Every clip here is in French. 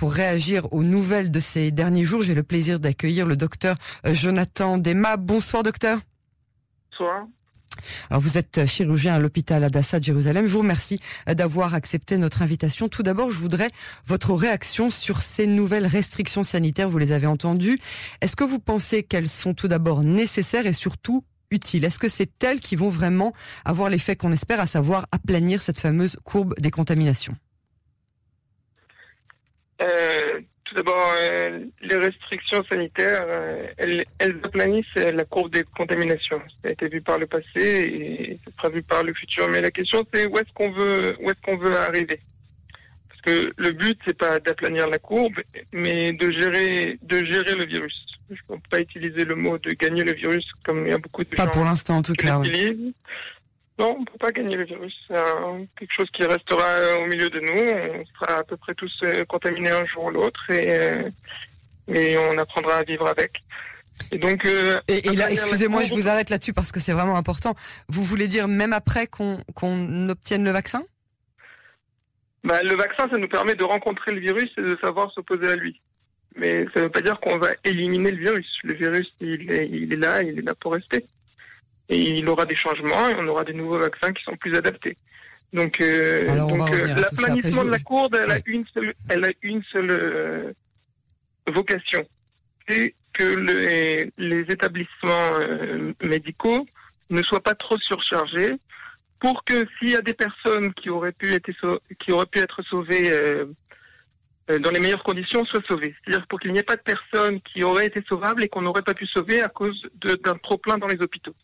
pour réagir aux nouvelles de ces derniers jours. J'ai le plaisir d'accueillir le docteur euh, Jonathan Dema. Bonsoir docteur. Bonsoir. Alors vous êtes chirurgien à l'hôpital Adassa de Jérusalem. Je vous remercie euh, d'avoir accepté notre invitation. Tout d'abord, je voudrais votre réaction sur ces nouvelles restrictions sanitaires. Vous les avez entendues. Est-ce que vous pensez qu'elles sont tout d'abord nécessaires et surtout utiles? Est-ce que c'est elles qui vont vraiment avoir l'effet qu'on espère, à savoir aplanir cette fameuse courbe des contaminations? Euh, tout d'abord, euh, les restrictions sanitaires, euh, elles, elles, aplanissent la courbe des contaminations. Ça a été vu par le passé et ça sera vu par le futur. Mais la question, c'est où est-ce qu'on veut, où est-ce qu'on veut arriver? Parce que le but, c'est pas d'aplanir la courbe, mais de gérer, de gérer le virus. Je ne peux pas utiliser le mot de gagner le virus comme il y a beaucoup de pas gens pour l'instant, en tout cas. Oui. Non, on ne peut pas gagner le virus. C'est quelque chose qui restera au milieu de nous. On sera à peu près tous euh, contaminés un jour ou l'autre et, euh, et on apprendra à vivre avec. Et donc, euh, et, et là, excusez-moi, je vous arrête là-dessus parce que c'est vraiment important. Vous voulez dire même après qu'on qu'on obtienne le vaccin? Bah, Le vaccin, ça nous permet de rencontrer le virus et de savoir s'opposer à lui. Mais ça ne veut pas dire qu'on va éliminer le virus. Le virus, il est, il est là, il est là pour rester et il aura des changements et on aura des nouveaux vaccins qui sont plus adaptés. Donc, euh, donc euh, l'aplanissement de la courbe, elle, a une seule, elle a une seule euh, vocation, c'est que le, les établissements euh, médicaux ne soient pas trop surchargés pour que s'il y a des personnes qui auraient pu être, qui auraient pu être sauvées euh, dans les meilleures conditions soient sauvées. C'est-à-dire pour qu'il n'y ait pas de personnes qui auraient été sauvables et qu'on n'aurait pas pu sauver à cause d'un trop plein dans les hôpitaux.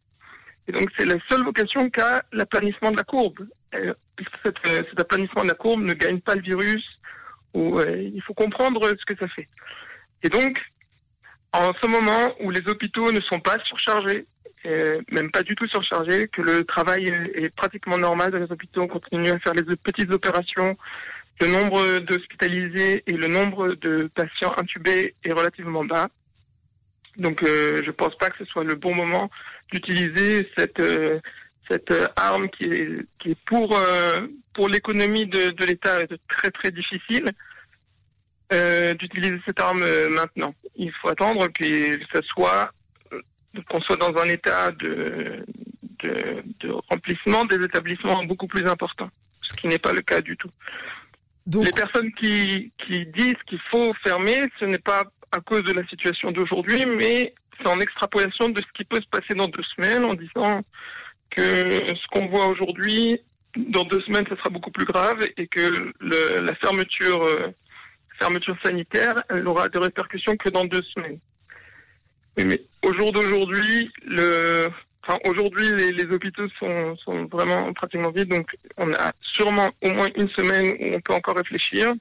Et donc c'est la seule vocation qu'a l'aplanissement de la courbe. Euh, puisque cet, euh, cet, aplanissement de la courbe ne gagne pas le virus, euh, il faut comprendre ce que ça fait. Et donc, en ce moment où les hôpitaux ne sont pas surchargés, même pas du tout surchargés, que le travail est pratiquement normal dans les hôpitaux, on continue à faire les petites opérations, le nombre d'hospitalisés et le nombre de patients intubés est relativement bas. Donc euh, je pense pas que ce soit le bon moment d'utiliser cette euh, cette euh, arme qui est qui est pour euh, pour l'économie de, de l'État très très difficile euh, d'utiliser cette arme maintenant. Il faut attendre que ça soit qu'on soit dans un état de, de, de remplissement des établissements beaucoup plus important, ce qui n'est pas le cas du tout. Donc... Les personnes qui, qui disent qu'il faut fermer, ce n'est pas à cause de la situation d'aujourd'hui, mais c'est en extrapolation de ce qui peut se passer dans deux semaines, en disant que ce qu'on voit aujourd'hui, dans deux semaines, ça sera beaucoup plus grave et que le, la fermeture, euh, fermeture sanitaire, elle aura des répercussions que dans deux semaines. Mais, mais au jour d'aujourd'hui, le, enfin, aujourd'hui, les, hôpitaux sont vraiment pratiquement vides, donc on a sûrement au moins une semaine où on peut encore réfléchir.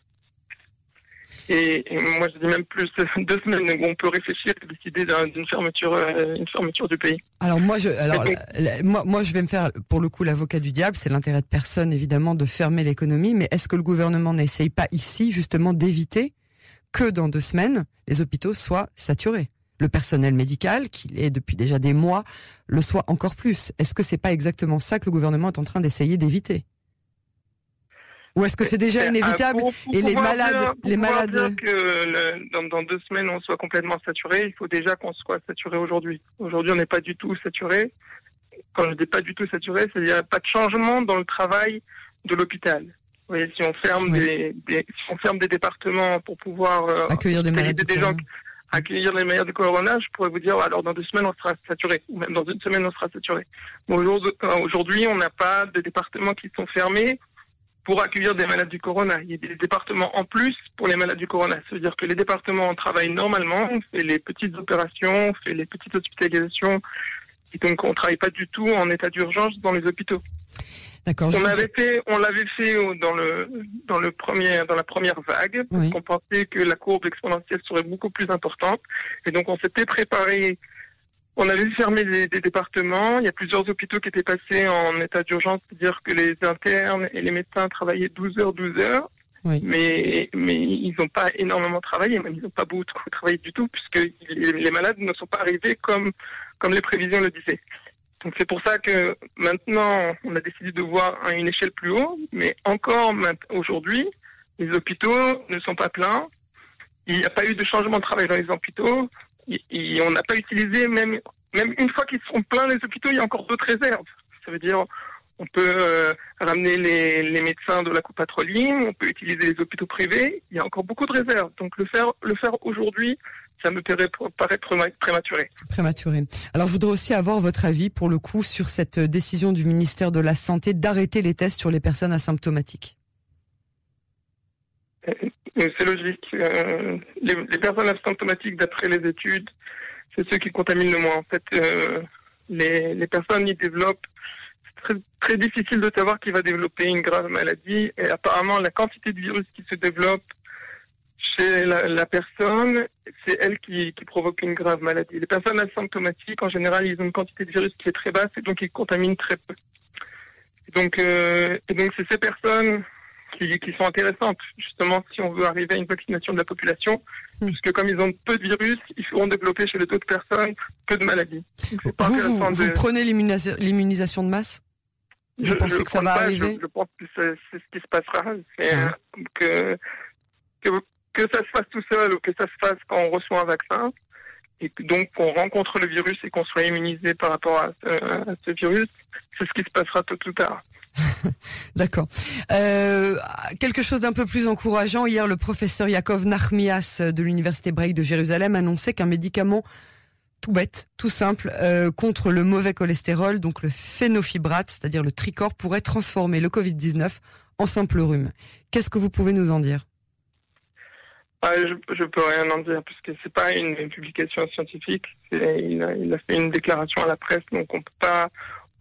Et, et, moi, je dis même plus deux semaines où on peut réfléchir et décider d'une fermeture, euh, une fermeture du pays. Alors moi, je, alors donc, la, la, moi, moi, je vais me faire pour le coup l'avocat du diable. C'est l'intérêt de personne évidemment de fermer l'économie, mais est-ce que le gouvernement n'essaye pas ici justement d'éviter que dans deux semaines les hôpitaux soient saturés? Le personnel médical, qui est depuis déjà des mois, le soit encore plus. Est-ce que c'est pas exactement ça que le gouvernement est en train d'essayer d'éviter? Ou est-ce que c'est déjà inévitable pour, pour et les malades, les malades dire que le, dans, dans, deux semaines on soit complètement saturé, il faut déjà qu'on soit saturé aujourd'hui. Aujourd'hui, on n'est pas du tout saturé. Quand je dis pas du tout saturé, c'est-à-dire pas de changement dans le travail de l'hôpital. Vous voyez, si on ferme oui. des, des, si on ferme des départements pour pouvoir euh, accueillir des malades, des gens, accueillir les malades de corona, je pourrais vous dire alors dans deux semaines on sera saturé, ou même dans une semaine on sera saturé. Bon, aujourd'hui, on n'a pas de départements qui sont fermés pour accueillir des malades du corona. Il y a des départements en plus pour les malades du corona. Ça veut dire que les départements travaillent normalement, on fait les petites opérations, on fait les petites hospitalisations, et donc on travaille pas du tout en état d'urgence dans les hôpitaux. D'accord. On l'avait fait, on l'avait fait dans le dans le premier dans la première vague, parce qu'on pensait que la courbe exponentielle serait beaucoup plus importante, et donc on s'était préparé. On avait fermé des, des, départements. Il y a plusieurs hôpitaux qui étaient passés en état d'urgence, c'est-à-dire que les internes et les médecins travaillaient 12 heures, 12 heures. Oui. Mais, mais ils n'ont pas énormément travaillé, même ils n'ont pas beaucoup travaillé du tout, puisque les, les malades ne sont pas arrivés comme, comme les prévisions le disaient. Donc c'est pour ça que maintenant, on a décidé de voir à une échelle plus haut, mais encore aujourd'hui, les hôpitaux ne sont pas pleins il n'y a pas eu de changement de travail dans les hôpitaux. On n'a pas utilisé, même, une fois qu'ils sont pleins les hôpitaux, il y a encore d'autres réserves. Ça veut dire, on peut euh, ramener les, médecins de la coupe on peut utiliser les hôpitaux privés. Il y a encore beaucoup de réserves. Donc le faire, le faire aujourd'hui, ça me paraît, paraît prématuré. Prématuré. Alors je voudrais aussi avoir votre avis pour le coup sur cette décision du ministère de la Santé d'arrêter les tests sur les personnes asymptomatiques. Euh, c'est logique. Euh, les, personnes asymptomatiques, d'après les études, c'est ceux qui contaminent le moins. En fait, euh, les, les, personnes y développent. C'est très, très, difficile de savoir qui va développer une grave maladie. Et apparemment, la quantité de virus qui se développe chez la, personne, c'est elle qui, qui, provoque une grave maladie. Les personnes asymptomatiques, en général, ils ont une quantité de virus qui est très basse et donc ils contaminent très peu. donc, euh, donc c'est ces personnes qui, sont intéressantes, justement, si on veut arriver à une vaccination de la population, hmm. puisque comme ils ont peu de virus, ils feront développer chez les autres personnes peu de maladies. Vous, vous, prenez l'immunisation de masse? Je, pensez que ça va arriver? je, pense que c'est ce qui se passera. Ah. que, que, que ça se fasse tout seul ou que ça se fasse quand on reçoit un vaccin, et donc qu'on rencontre le virus et qu'on soit immunisé par rapport à ce virus, c'est ce qui se passera tôt ou tard. D'accord. Euh, quelque chose d'un peu plus encourageant. Hier, le professeur Yakov Nachmias de l'université Break de Jérusalem annonçait qu'un médicament tout bête, tout simple, euh, contre le mauvais cholestérol, donc le phénofibrate, c'est-à-dire le tricor, pourrait transformer le Covid-19 en simple rhume. Qu'est-ce que vous pouvez nous en dire? Ah, je, je peux rien en dire puisque c'est pas une, publication scientifique. Il a, fait une déclaration à la presse, donc on peut pas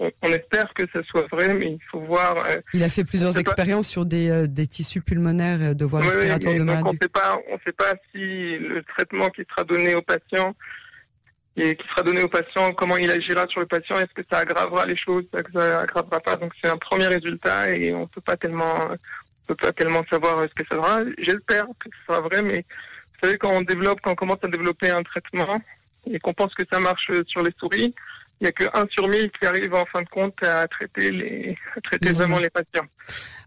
on, espère que ça soit vrai, mais il faut voir. Euh, il a fait plusieurs expériences sur des, euh, des, tissus pulmonaires euh, de voies respiratoires de maladies. On ne sait pas, on sait pas si le traitement qui sera donné au patient et qui sera donné au patient, comment il agira sur le patient, est-ce que ça aggravera les choses, est-ce que ça aggravera pas. Donc c'est un premier résultat et on peut pas tellement, on peut pas tellement savoir ce que ça sera. J'espère que ce sera vrai, mais vous savez quand on développe, quand on commence à développer un traitement et qu'on pense que ça marche sur les souris, il n'y a que 1 sur 1000 qui arrive en fin de compte à traiter les à traiter vraiment les patients.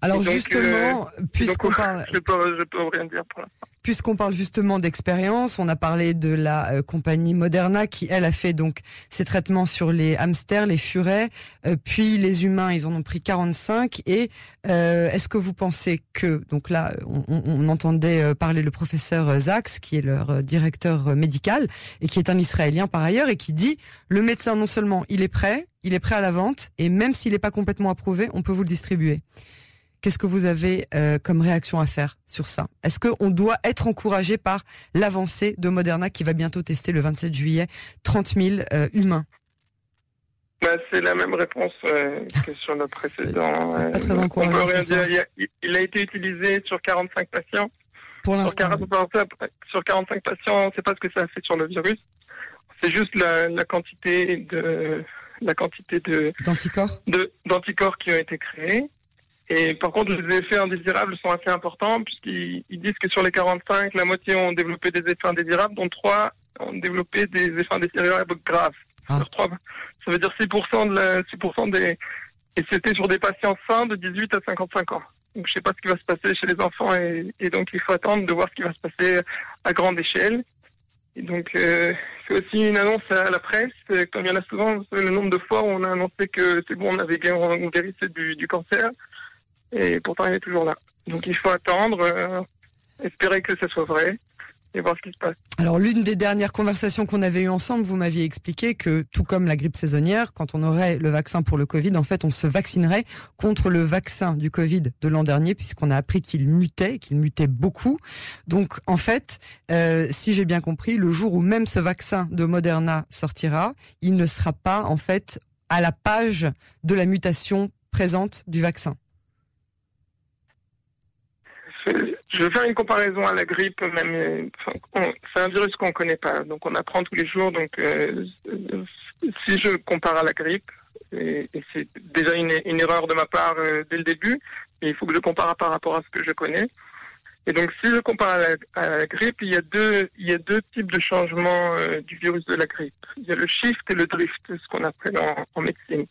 Alors justement, euh, puisqu'on parle, je peux, je peux rien dire pour l'instant. Puisqu'on parle justement d'expérience, on a parlé de la euh, compagnie Moderna qui, elle, a fait donc ses traitements sur les hamsters, les furets, euh, puis les humains, ils en ont pris 45. Et euh, est-ce que vous pensez que, donc là, on, on entendait parler le professeur Zax, qui est leur directeur médical et qui est un Israélien par ailleurs, et qui dit le médecin non seulement il est prêt, il est prêt à la vente, et même s'il n'est pas complètement approuvé, on peut vous le distribuer. Qu'est-ce que vous avez euh, comme réaction à faire sur ça? Est-ce qu'on doit être encouragé par l'avancée de Moderna qui va bientôt tester le 27 juillet 30 000 euh, humains? Bah, c'est la même réponse euh, que sur le précédent. Pas très encourageant, Il, a, été utilisé sur 45 patients. Pour l'instant. Sur, 45 patients, on ne sait pas ce que ça a fait sur le virus. C'est juste la, la, quantité de la quantité de d'anticorps? d'anticorps qui ont été créés. Et par contre, les effets indésirables sont assez importants puisqu'ils disent que sur les 45, la moitié ont développé des effets indésirables, dont 3 ont développé des effets indésirables graves. Ah. Sur 3, ça veut dire 6% de la, 6% des, et c'était sur des patients sains de 18 à 55 ans. Donc je sais pas ce qui va se passer chez les enfants et, et donc il faut attendre de voir ce qui va se passer à grande échelle. Et donc euh, c'est aussi une annonce à la presse, comme il y en a souvent, le nombre de fois où on a annoncé que c'est bon, on avait guéri du, du cancer et pourtant il est toujours là. Donc il faut attendre, euh, espérer que ce soit vrai et voir ce qui se passe. Alors l'une des dernières conversations qu'on avait eues ensemble, vous m'aviez expliqué que tout comme la grippe saisonnière, quand on aurait le vaccin pour le Covid, en fait on se vaccinerait contre le vaccin du Covid de l'an dernier puisqu'on a appris qu'il mutait, qu'il mutait beaucoup. Donc en fait, euh, si j'ai bien compris, le jour où même ce vaccin de Moderna sortira, il ne sera pas en fait à la page de la mutation présente du vaccin. Je vais faire une comparaison à la grippe, même. c'est un virus qu'on ne connaît pas, donc on apprend tous les jours. Donc, euh, si je compare à la grippe, et, c'est déjà une, erreur de ma part euh, dès le début, mais il faut que je compare par rapport à ce que je connais. Et donc, si je compare à la, grippe, il y a deux, types de changements euh, du virus de la grippe. Il y a le shift et le drift, ce qu'on appelle en médecine.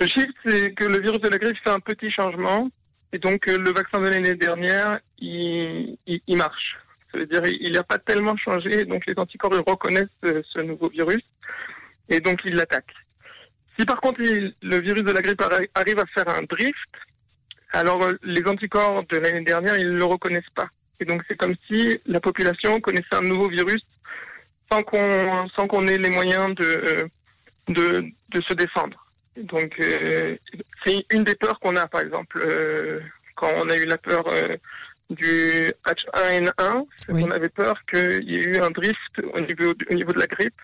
Le shift, c'est que le virus de la grippe fait un petit changement et donc euh, le vaccin de l'année dernière, il, il, marche. Ça veut dire il n'a pas tellement changé, donc les anticorps reconnaissent ce nouveau virus et donc ils l'attaquent. Si par contre le virus de la grippe arrive à faire un drift, alors les anticorps de l'année dernière, ils ne le reconnaissent pas. Et donc c'est comme si la population connaissait un nouveau virus sans qu'on sans qu'on ait les moyens de, de, de se défendre. Donc euh, c'est une des peurs qu'on a par exemple euh, quand on a eu la peur euh, du H1N1, on avait peur qu'il y ait eu un drift au niveau, au niveau de la grippe.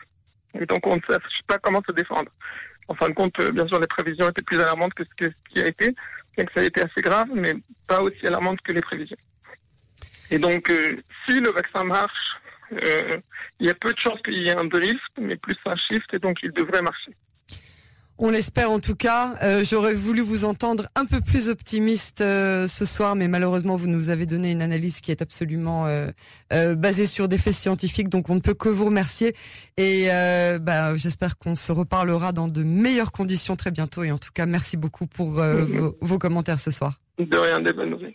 Et donc on ne sait pas comment se défendre. En fin de compte, bien sûr, les prévisions étaient plus alarmantes que ce qui a été, bien que ça a été assez grave, mais pas aussi alarmante que les prévisions. Et donc, si le vaccin marche, euh, il y a peu de chances qu'il y ait un drift, mais plus un shift, et donc il devrait marcher. On l'espère en tout cas. Euh, j'aurais voulu vous entendre un peu plus optimiste euh, ce soir, mais malheureusement vous nous avez donné une analyse qui est absolument basée sur des faits scientifiques, donc on ne peut que vous remercier. Et bah, j'espère qu'on se reparlera dans de meilleures conditions très bientôt. Et en tout cas, merci beaucoup pour vos, vos, commentaires ce soir. De rien, des bonnes nouvelles.